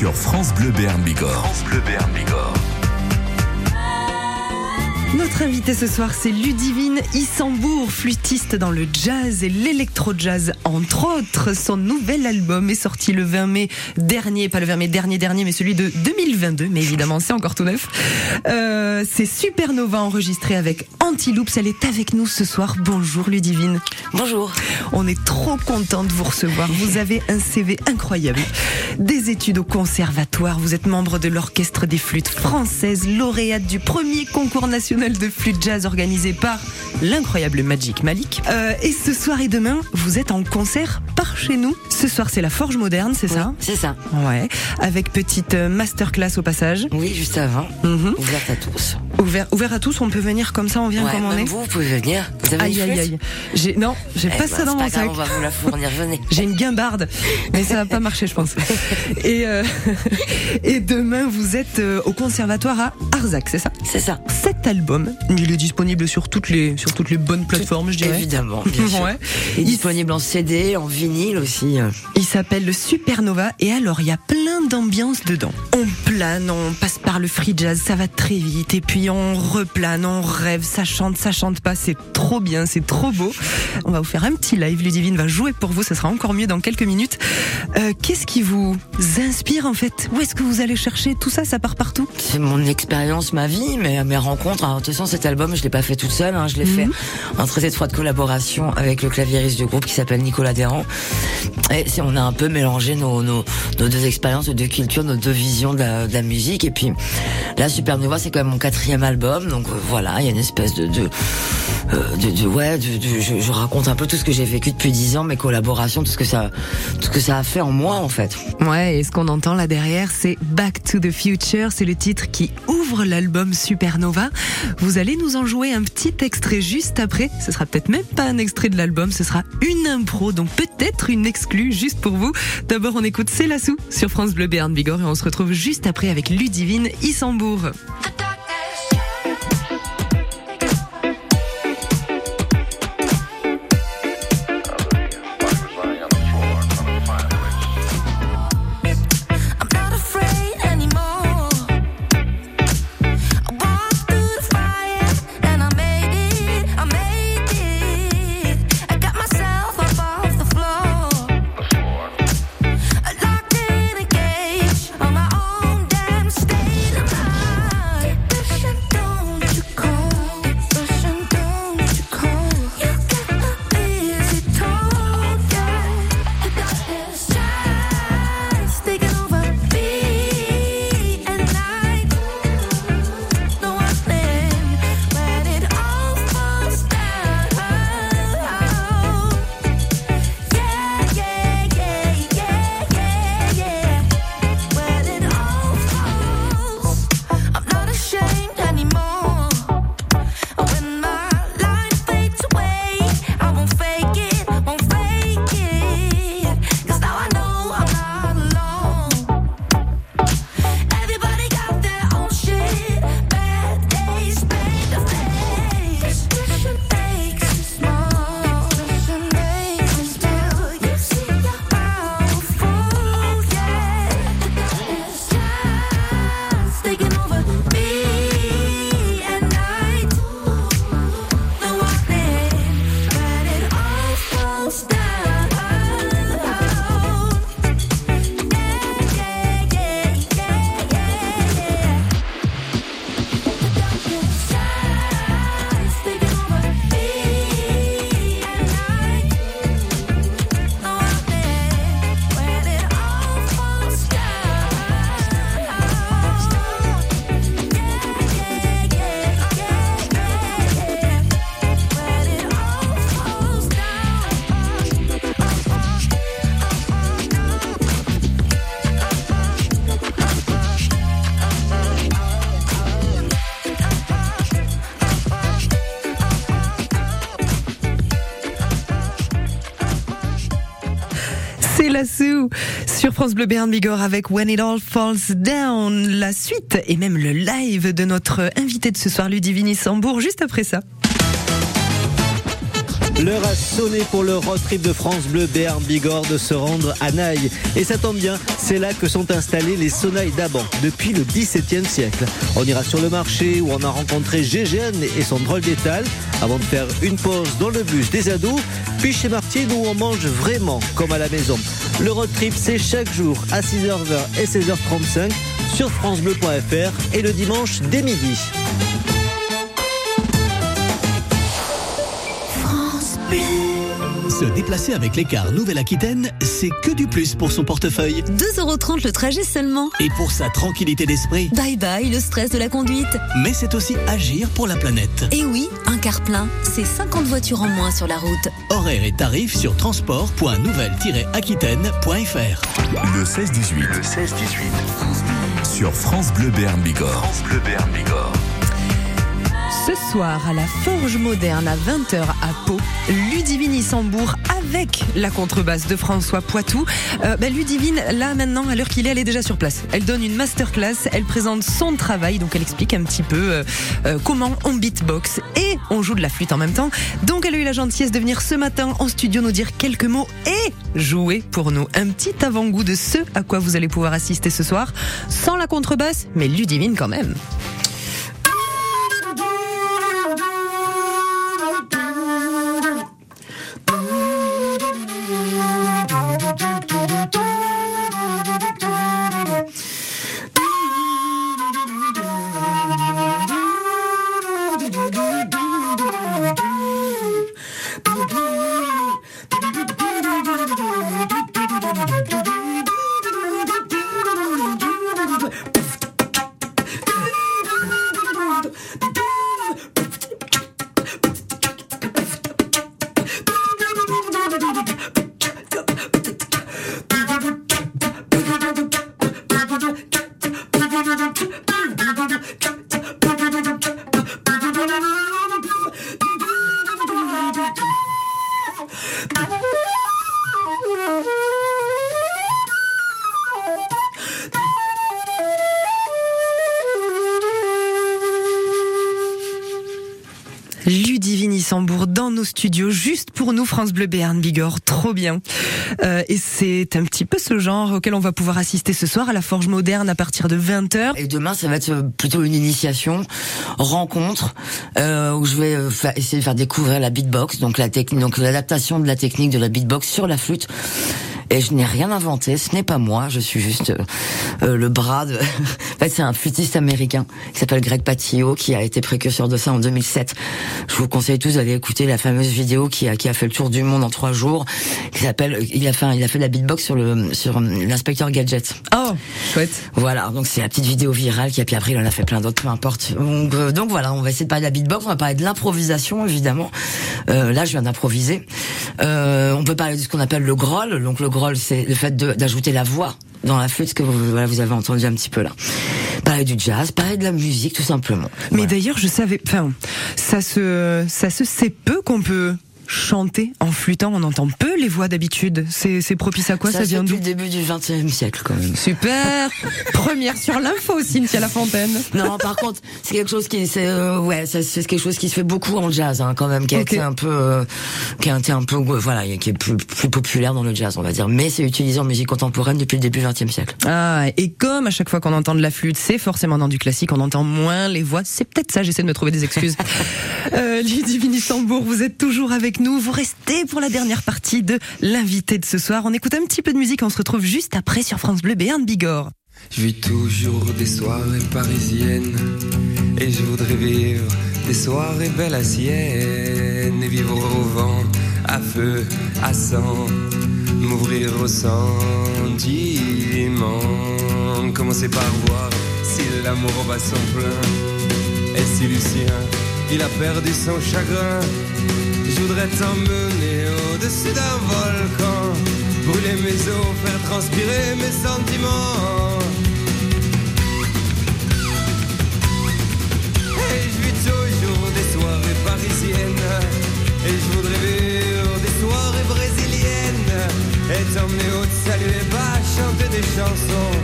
sur France Bleu Béarn Bigorre. France Bleu Béarn Bigorre. Notre invité ce soir, c'est Ludivine Issambourg, flûtiste dans le jazz et l'électro-jazz, entre autres. Son nouvel album est sorti le 20 mai dernier, pas le 20 mai dernier dernier, mais celui de 2022, mais évidemment, c'est encore tout neuf. Euh, c'est Supernova enregistré avec Antiloops. Elle est avec nous ce soir. Bonjour Ludivine. Bonjour. On est trop content de vous recevoir. Vous avez un CV incroyable. Des études au conservatoire. Vous êtes membre de l'orchestre des flûtes françaises, lauréate du premier concours national de flûte jazz organisé par l'incroyable Magic Malik. Euh, et ce soir et demain, vous êtes en concert par chez nous. Ce soir, c'est la Forge Moderne, c'est ça C'est ça. Ouais. Avec petite euh, masterclass au passage. Oui, juste avant. Mhm. Ouverte à tous. Ouvert, ouvert à tous, on peut venir comme ça, on vient Ouais, comme on est. vous, vous pouvez venir. Vous avez Aïe aïe aïe. J'ai non, j'ai Eh pas ben, ça dans mon grave, sac. on va vous la fournir, venez. J'ai une guimbarde, mais ça va pas marcher, je pense. Et, euh, et demain, vous êtes euh, au conservatoire à Arzac, c'est ça? C'est ça. Cet album, il est disponible sur toutes les, sur toutes les bonnes plateformes, je dirais. Évidemment, bien sûr. Ouais. Il est Il- disponible en CD, en vinyle aussi. Il s'appelle le Supernova et alors il y a plein d'ambiances dedans. On plane, on passe par le free jazz, ça va très vite et puis on replane, on rêve, ça chante, ça chante pas, c'est trop bien, c'est trop beau. On va vous faire un petit live, Ludivine va jouer pour vous, ça sera encore mieux dans quelques minutes. Euh, Qu'est-ce qui vous inspire en fait? Où est-ce que vous allez chercher tout ça? Ça part partout? C'est mon expérience, ma vie, mes, mes rencontres. Alors, de toute façon, cet album, je l'ai pas fait toute seule. Hein, je l'ai fait en très étroite collaboration avec le claviériste du groupe qui s'appelle Nicolas Derrand. Et on a un peu mélangé nos, nos, nos deux expériences, nos deux cultures, nos deux visions de la, musique. Et puis, là, Supernova, c'est quand même mon quatrième album. Donc euh, voilà, il y a une espèce de... de euh, ouais, je, raconte un peu tout ce que j'ai vécu depuis dix ans, mes collaborations, tout ce que ça, tout ce que ça a fait en moi en fait. Ouais, et ce qu'on entend là derrière, c'est Back to the Future, c'est le titre qui ouvre l'album Supernova. Vous allez nous en jouer un petit extrait juste après. Ce sera peut-être même pas un extrait de l'album, ce sera une impro, donc peut-être une exclue juste pour vous. D'abord, on écoute C'est sur France Bleu Béarn Bigorre et on se retrouve juste après avec Ludivine Issambourg. Sur France Bleu Béarn avec When It All Falls Down, la suite et même le live de notre invité de ce soir, Ludivine Sambourg, juste après ça. L'heure a sonné pour le road trip de France Bleu Béarn Bigorre de se rendre à Naï. Et ça tombe bien, c'est là que sont installés les sonnailles d'Aban depuis le XVIIe siècle. On ira sur le marché où on a rencontré Gégène et son drôle d'étal avant de faire une pause dans le bus des ados, puis chez Martine où on mange vraiment comme à la maison. Le road trip c'est chaque jour à 6h20 et 16h35 sur francebleu.fr et le dimanche dès midi. Se déplacer avec les cars Nouvelle-Aquitaine, c'est que du plus pour son portefeuille. 2,30€ le trajet seulement. Et pour sa tranquillité d'esprit. Bye bye le stress de la conduite. Mais c'est aussi agir pour la planète. Et oui, un car plein, c'est 50 voitures en moins sur la route. Horaires et tarifs sur transport.nouvelle-aquitaine.fr. Le 16-18. Le 16-18. Sur France Bleu Béarn Bigorre. France Bleu Béarn Bigorre. Ce soir, à la Forge Moderne, à 20h à Pau, Ludivine Issambourg avec la contrebasse de François Poitou. Euh, bah, Ludivine, là maintenant, à l'heure qu'il est, elle est déjà sur place. Elle donne une masterclass, elle présente son travail, donc elle explique un petit peu euh, euh, comment on beatbox et on joue de la flûte en même temps. Donc elle a eu la gentillesse de venir ce matin en studio nous dire quelques mots et jouer pour nous. Un petit avant-goût de ce à quoi vous allez pouvoir assister ce soir, sans la contrebasse, mais Ludivine quand même. Dans nos studios, juste pour nous, France Bleu Béarn Bigorre, trop bien. Euh, et c'est un petit peu ce genre auquel on va pouvoir assister ce soir à la Forge Moderne à partir de 20h. Et demain, ça va être euh, plutôt une initiation, rencontre, euh, où je vais euh, essayer de faire découvrir la beatbox, donc la donc l'adaptation de la technique de la beatbox sur la flûte. Et je n'ai rien inventé, ce n'est pas moi, je suis juste euh, euh, le bras de... en fait, c'est un flûtiste américain qui s'appelle Greg Patillo, qui a été précurseur de ça en 2007. Je vous conseille tous d'aller écouter la fameuse vidéo qui a, qui a fait le tour du monde en trois jours, qui s'appelle... Il a fait, il a fait de la beatbox sur le sur l'inspecteur Gadget. Oh, chouette. Voilà, donc c'est la petite vidéo virale qui a puis après il en a fait plein d'autres, peu importe. Donc, euh, donc voilà, on va essayer de parler de la beatbox, on va parler de l'improvisation évidemment. Euh, là, je viens d'improviser. Euh, on peut parler de ce qu'on appelle le groll. Donc le c'est le fait d'ajouter la voix dans la flûte, que vous, voilà, vous avez entendu un petit peu là. Parler du jazz, parler de la musique, tout simplement. Mais Voilà. d'ailleurs, je savais, enfin, ça se, ça se sait peu qu'on peut chanter en flûtant. On entend peu les voix d'habitude. C'est, c'est propice à quoi Ça, ça, vient depuis d'où le début du XXe siècle quand même. Super Première sur l'info, Cynthia Lafontaine. Non, par contre, c'est quelque chose qui, c'est, euh, ouais, c'est quelque chose qui se fait beaucoup en jazz, hein, quand même, qui a été un peu, euh, qui a été un peu, voilà, qui est plus, plus populaire dans le jazz, on va dire. Mais c'est utilisé en musique contemporaine depuis le début du XXe siècle. Ah, et comme à chaque fois qu'on entend de la flûte, c'est forcément dans du classique, on entend moins les voix. C'est peut-être ça, j'essaie de me trouver des excuses. euh, Ludivine Issambourg, vous êtes toujours avec nous. Vous restez pour la dernière partie de l'invité de ce soir. On écoute un petit peu de musique, on se retrouve juste après sur France Bleu Béarn Bigorre. Je vis toujours des soirées parisiennes et je voudrais vivre des soirées belles à sienne et vivre au vent, à feu, à sang, m'ouvrir au sentiment. Commencer par voir si l'amour bat son plein et si Lucien il a perdu son chagrin. Je voudrais t'emmener au-dessus d'un volcan, brûler mes os, faire transpirer mes sentiments. Et je vis toujours des soirées parisiennes, et je voudrais vivre des soirées brésiliennes, et t'emmener au salut les bas, chanter des chansons,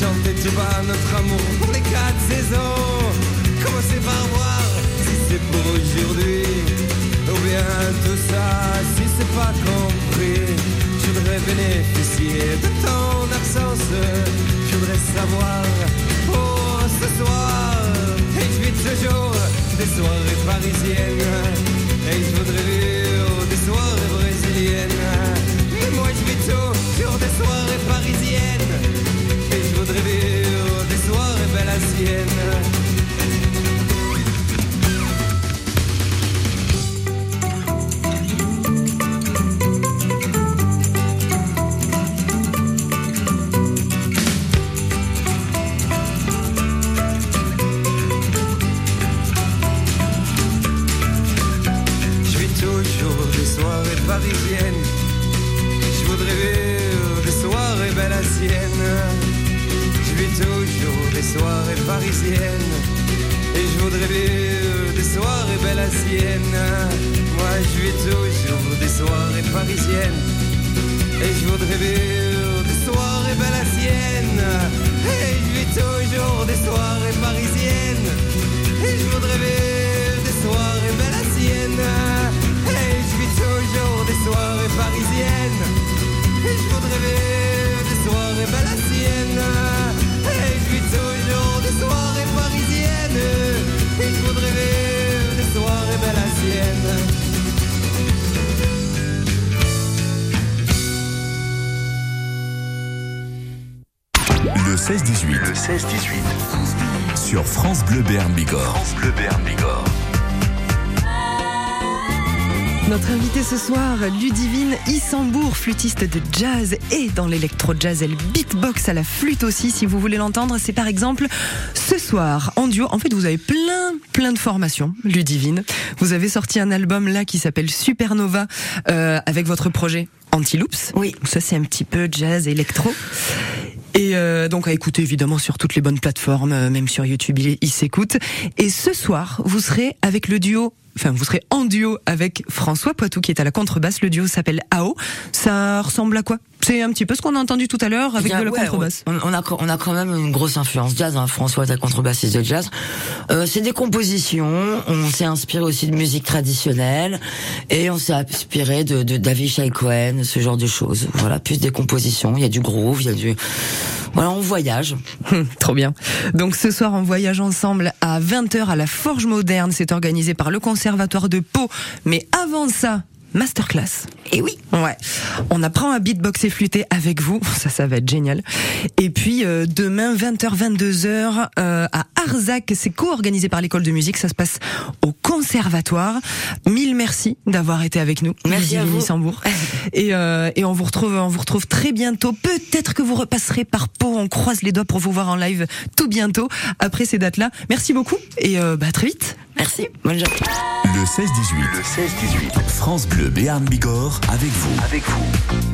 chanter tu bas notre amour pour les quatre saisons. Commencer par voir si c'est pour aujourd'hui, ou bien tout ça. Si c'est pas compris Je voudrais bénéficier de ton absence. Je voudrais savoir pour ce soir. Et je vis toujours des soirées parisiennes. Et je voudrais vivre des soirées brésiliennes. Mais moi je vis toujours des soirées parisiennes soirées. Et je voudrais vivre des soirées belles à sienne. Moi je vis toujours des soirées parisiennes. Et je voudrais vivre des soirées belles à sienne. Et je vis toujours des soirées parisiennes. Et je voudrais vivre des soirées belles à sienne. Et je vis toujours des soirées parisiennes. Et je voudrais vivre des soirées belles à sienne. Et je vis toujours des soirées parisiennes. Et je voudrais vivre des soirées belles à sienne. Le 16-18. Le 16-18. Sur France Bleu Béarn Bigorre. France Bleu Béarn Bigorre. Notre invitée ce soir, Ludivine Issambourg, flûtiste de jazz et dans l'électro-jazz, elle beatbox à la flûte aussi. Si vous voulez l'entendre, c'est par exemple ce soir en duo. En fait, vous avez plein, plein de formations, Ludivine. Vous avez sorti un album là qui s'appelle Supernova euh, avec votre projet Antiloops. Oui. Ça, c'est un petit peu jazz électro. Et euh, donc à écouter évidemment sur toutes les bonnes plateformes, euh, même sur YouTube, il, il s'écoute. Et ce soir, vous serez avec le duo. Enfin, vous serez en duo avec François Poitou qui est à la contrebasse. Le duo s'appelle AO. Ça ressemble à quoi? C'est un petit peu ce qu'on a entendu tout à l'heure avec de la ouais, contrebasse. On, on a, on a quand même une grosse influence jazz. Hein. François est un contrebassiste de jazz. Euh, c'est des compositions. On s'est inspiré aussi de musique traditionnelle et on s'est inspiré de, de David Cohen, ce genre de choses. Voilà, plus des compositions. Il y a du groove, il y a du voilà, on voyage. Trop bien. Donc ce soir, on voyage ensemble à 20h à la Forge Moderne. C'est organisé par le Conservatoire de Pau. Mais avant ça, masterclass. Et oui. Ouais. On apprend à beatbox et flûter avec vous. Ça, ça va être génial. Et puis, euh, demain, 20h, 22h, euh, à Arzac. C'est co-organisé par l'école de musique. Ça se passe au conservatoire. Mille merci d'avoir été avec nous. Merci à vous. Et, euh, et on vous retrouve, on vous retrouve très bientôt. Peut-être que vous repasserez par Pau. On croise les doigts pour vous voir en live tout bientôt après ces dates-là. Merci beaucoup et euh, bah, à très vite. Merci. Bonne journée. Le 16-18. Le 16-18. France Bleu Béarn Bigorre avec vous. Avec vous.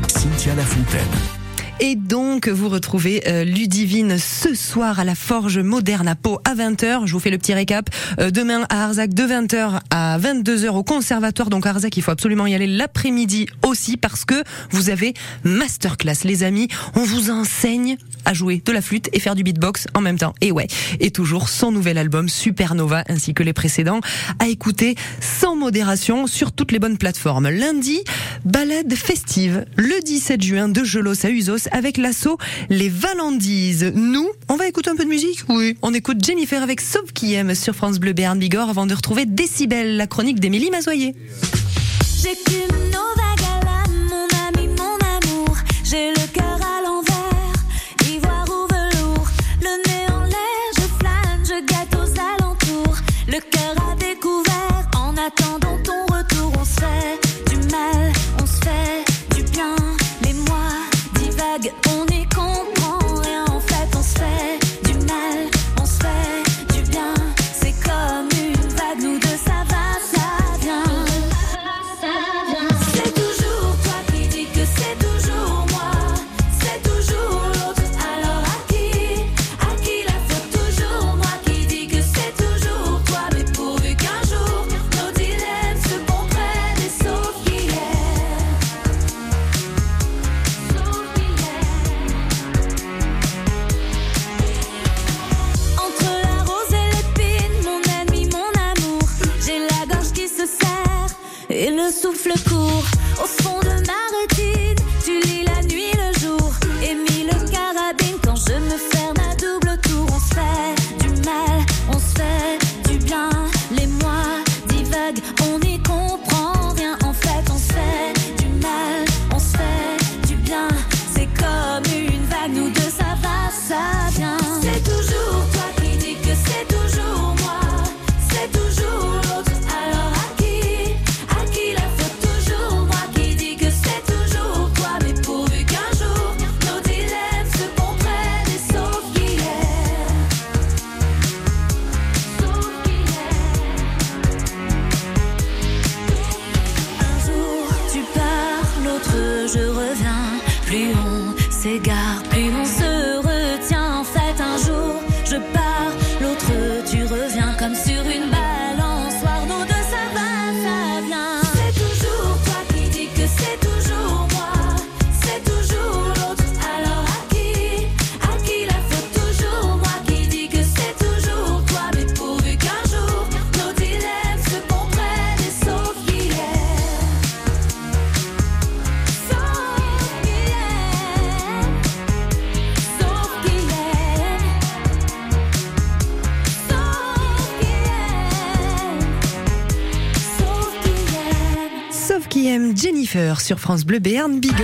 Cynthia Lafontaine. Et donc, vous retrouvez euh, Ludivine ce soir à la Forge Moderne à Pau à 20h. Je vous fais le petit récap. Euh, demain à Arzac de 20h à 22h au Conservatoire. Donc Arzac, il faut absolument y aller l'après-midi aussi parce que vous avez masterclass. Les amis, on vous enseigne à jouer de la flûte et faire du beatbox en même temps. Et ouais, et toujours son nouvel album Supernova ainsi que les précédents à écouter sans modération sur toutes les bonnes plateformes. Lundi, balade festive le 17 juin de Gelos à Usos avec l'assaut Les Valandises. Nous, on va écouter un peu de musique? Oui. On écoute Jennifer avec Sauf qui aime sur France Bleu Béarn Bigorre avant de retrouver Décibel, la chronique d'Émilie Mazoyer. J'écume au fond de ma rétine. Sur France Bleu Béarn Bigorre.